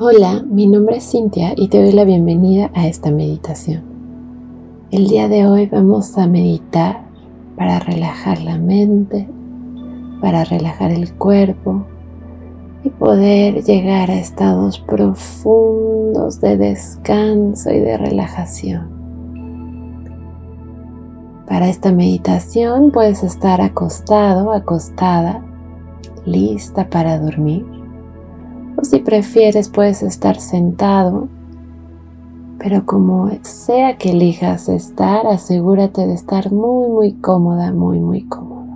Hola, mi nombre es Cintia y te doy la bienvenida a esta meditación. El día de hoy vamos a meditar para relajar la mente, para relajar el cuerpo y poder llegar a estados profundos de descanso y de relajación. Para esta meditación puedes estar acostado, acostada, lista para dormir o si prefieres puedes estar sentado, pero como sea que elijas estar, asegúrate de estar muy, muy cómoda, muy, muy cómodo.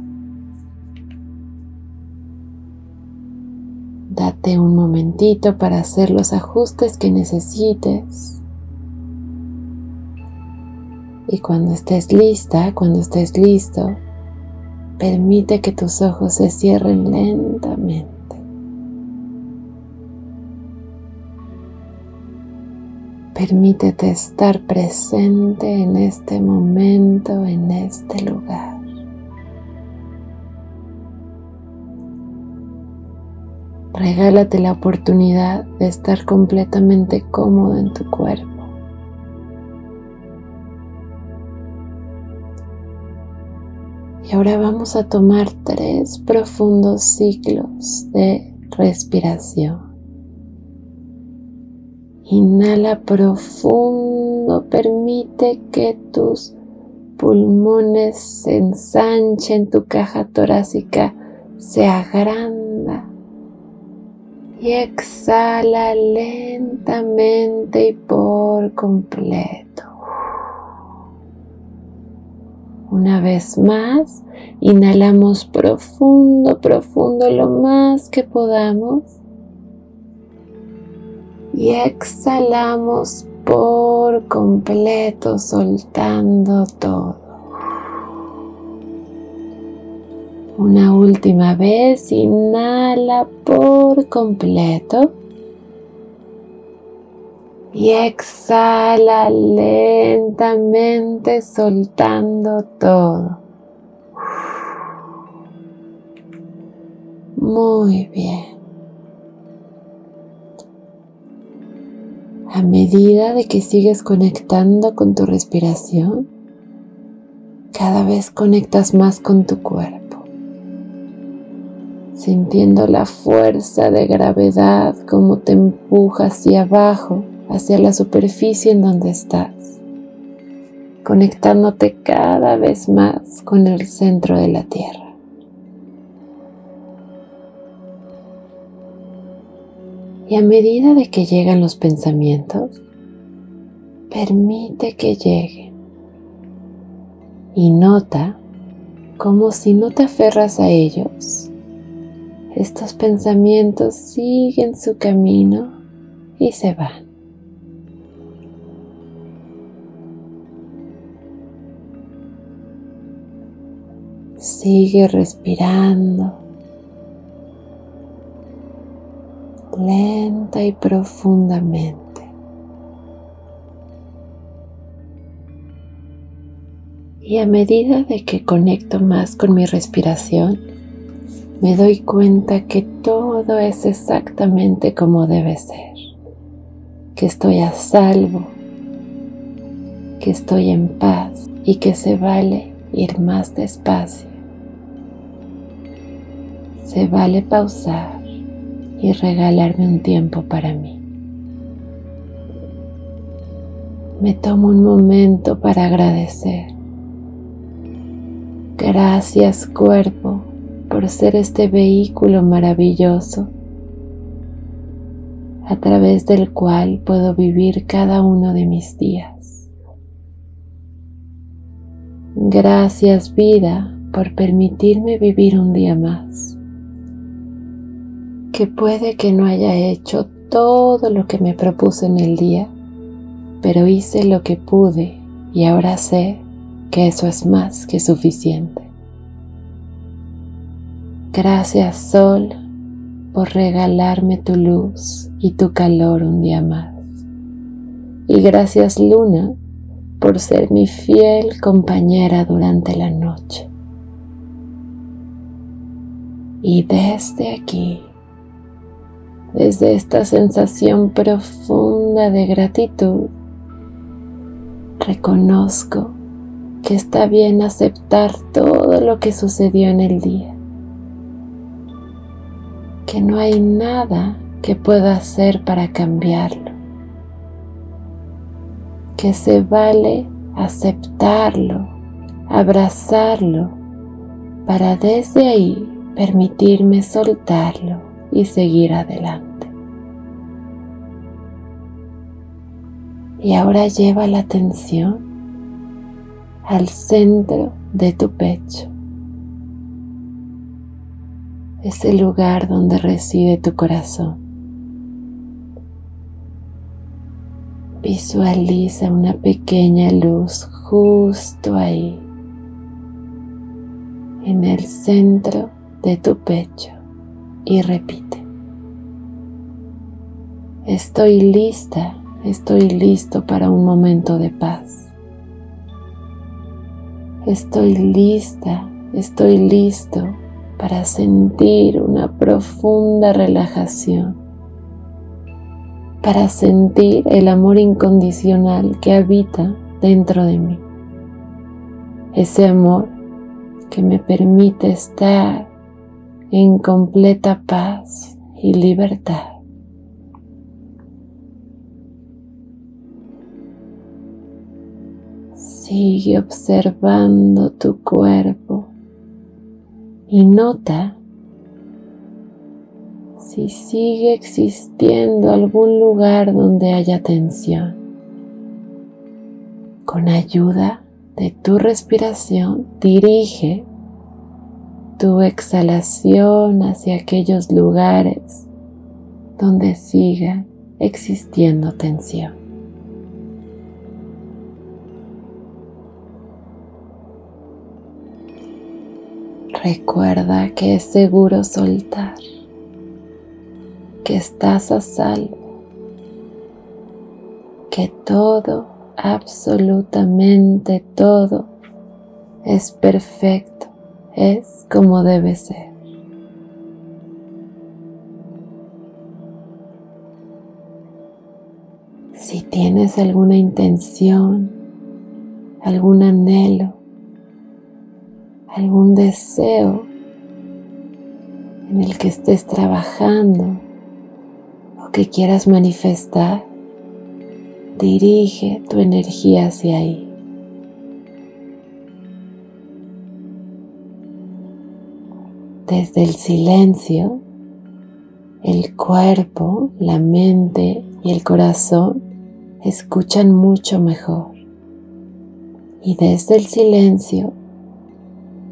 Date un momentito para hacer los ajustes que necesites. Y cuando estés lista, cuando estés listo, permite que tus ojos se cierren lentamente. Permítete estar presente en este momento, en este lugar. Regálate la oportunidad de estar completamente cómodo en tu cuerpo. Y ahora vamos a tomar tres profundos ciclos de respiración. Inhala profundo, permite que tus pulmones se ensanchen, tu caja torácica se agranda. Y exhala lentamente y por completo. Una vez más, inhalamos profundo, profundo, lo más que podamos y exhalamos por completo soltando todo. Una última vez, inhala por completo y exhala lentamente soltando todo. Muy bien. A medida de que sigues conectando con tu respiración, cada vez conectas más con tu cuerpo, sintiendo la fuerza de gravedad como te empuja hacia abajo, hacia la superficie en donde estás, conectándote cada vez más con el centro de la Tierra. Y a medida de que llegan los pensamientos, permite que lleguen. Y nota como si no te aferras a ellos, estos pensamientos siguen su camino y se van. Sigue respirando lenta y profundamente. Y a medida de que conecto más con mi respiración, me doy cuenta que todo es exactamente como debe ser, que estoy a salvo, que estoy en paz y que se vale ir más despacio. Se vale pausar y regalarme un tiempo para mí. Me tomo un momento para agradecer. Gracias cuerpo por ser este vehículo maravilloso a través del cual puedo vivir cada uno de mis días. Gracias vida por permitirme vivir un día más que puede que no haya hecho todo lo que me propuse en el día, pero hice lo que pude y ahora sé que eso es más que suficiente. Gracias Sol por regalarme tu luz y tu calor un día más. Y gracias Luna por ser mi fiel compañera durante la noche. Y desde aquí desde esta sensación profunda de gratitud, reconozco que está bien aceptar todo lo que sucedió en el día, que no hay nada que pueda hacer para cambiarlo, que se vale aceptarlo, abrazarlo, para desde ahí permitirme soltarlo y seguir adelante. Y ahora lleva la atención al centro de tu pecho, ese lugar donde reside tu corazón. Visualiza una pequeña luz justo ahí, en el centro de tu pecho y repite. Estoy lista, estoy listo para un momento de paz. Estoy lista, estoy listo para sentir una profunda relajación, para sentir el amor incondicional que habita dentro de mí. Ese amor que me permite estar en completa paz y libertad. Sigue observando tu cuerpo y nota si sigue existiendo algún lugar donde haya tensión. Con ayuda de tu respiración, dirige tu exhalación hacia aquellos lugares donde siga existiendo tensión. Recuerda que es seguro soltar, que estás a salvo, que todo, absolutamente todo, es perfecto, es como debe ser. Si tienes alguna intención, algún anhelo, algún deseo en el que estés trabajando o que quieras manifestar, dirige tu energía hacia ahí. Desde el silencio, el cuerpo, la mente y el corazón escuchan mucho mejor. Y desde el silencio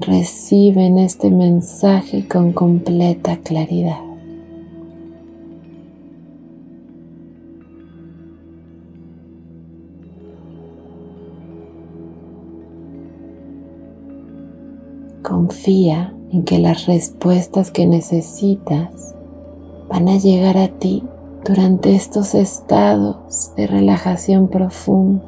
reciben este mensaje con completa claridad. Confía en que las respuestas que necesitas van a llegar a ti durante estos estados de relajación profunda.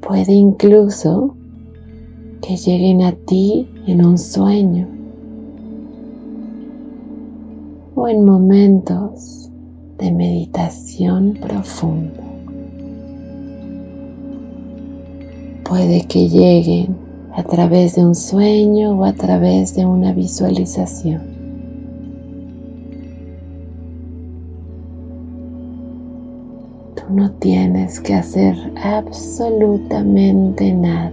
Puede incluso que lleguen a ti en un sueño o en momentos de meditación profunda. Puede que lleguen a través de un sueño o a través de una visualización. no tienes que hacer absolutamente nada.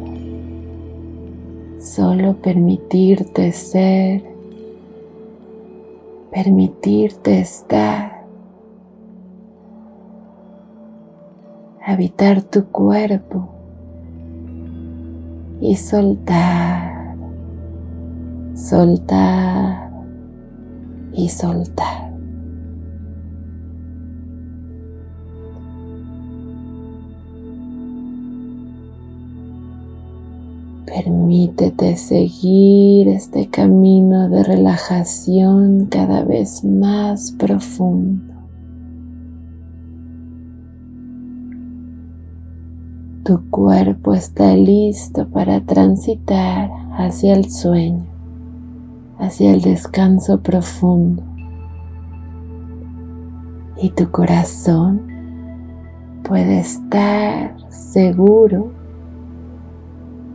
Solo permitirte ser, permitirte estar, habitar tu cuerpo y soltar, soltar y soltar. Permítete seguir este camino de relajación cada vez más profundo. Tu cuerpo está listo para transitar hacia el sueño, hacia el descanso profundo y tu corazón puede estar seguro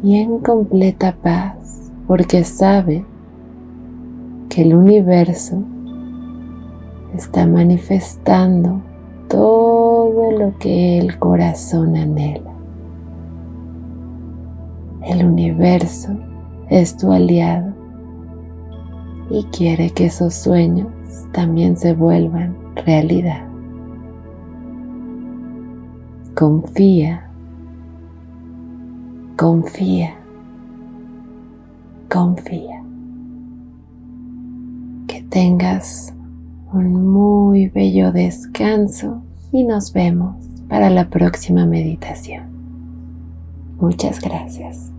y en completa paz porque sabe que el universo está manifestando todo lo que el corazón anhela. El universo es tu aliado y quiere que esos sueños también se vuelvan realidad. Confía, confía, confía. Que tengas un muy bello descanso y nos vemos para la próxima meditación. Muchas gracias.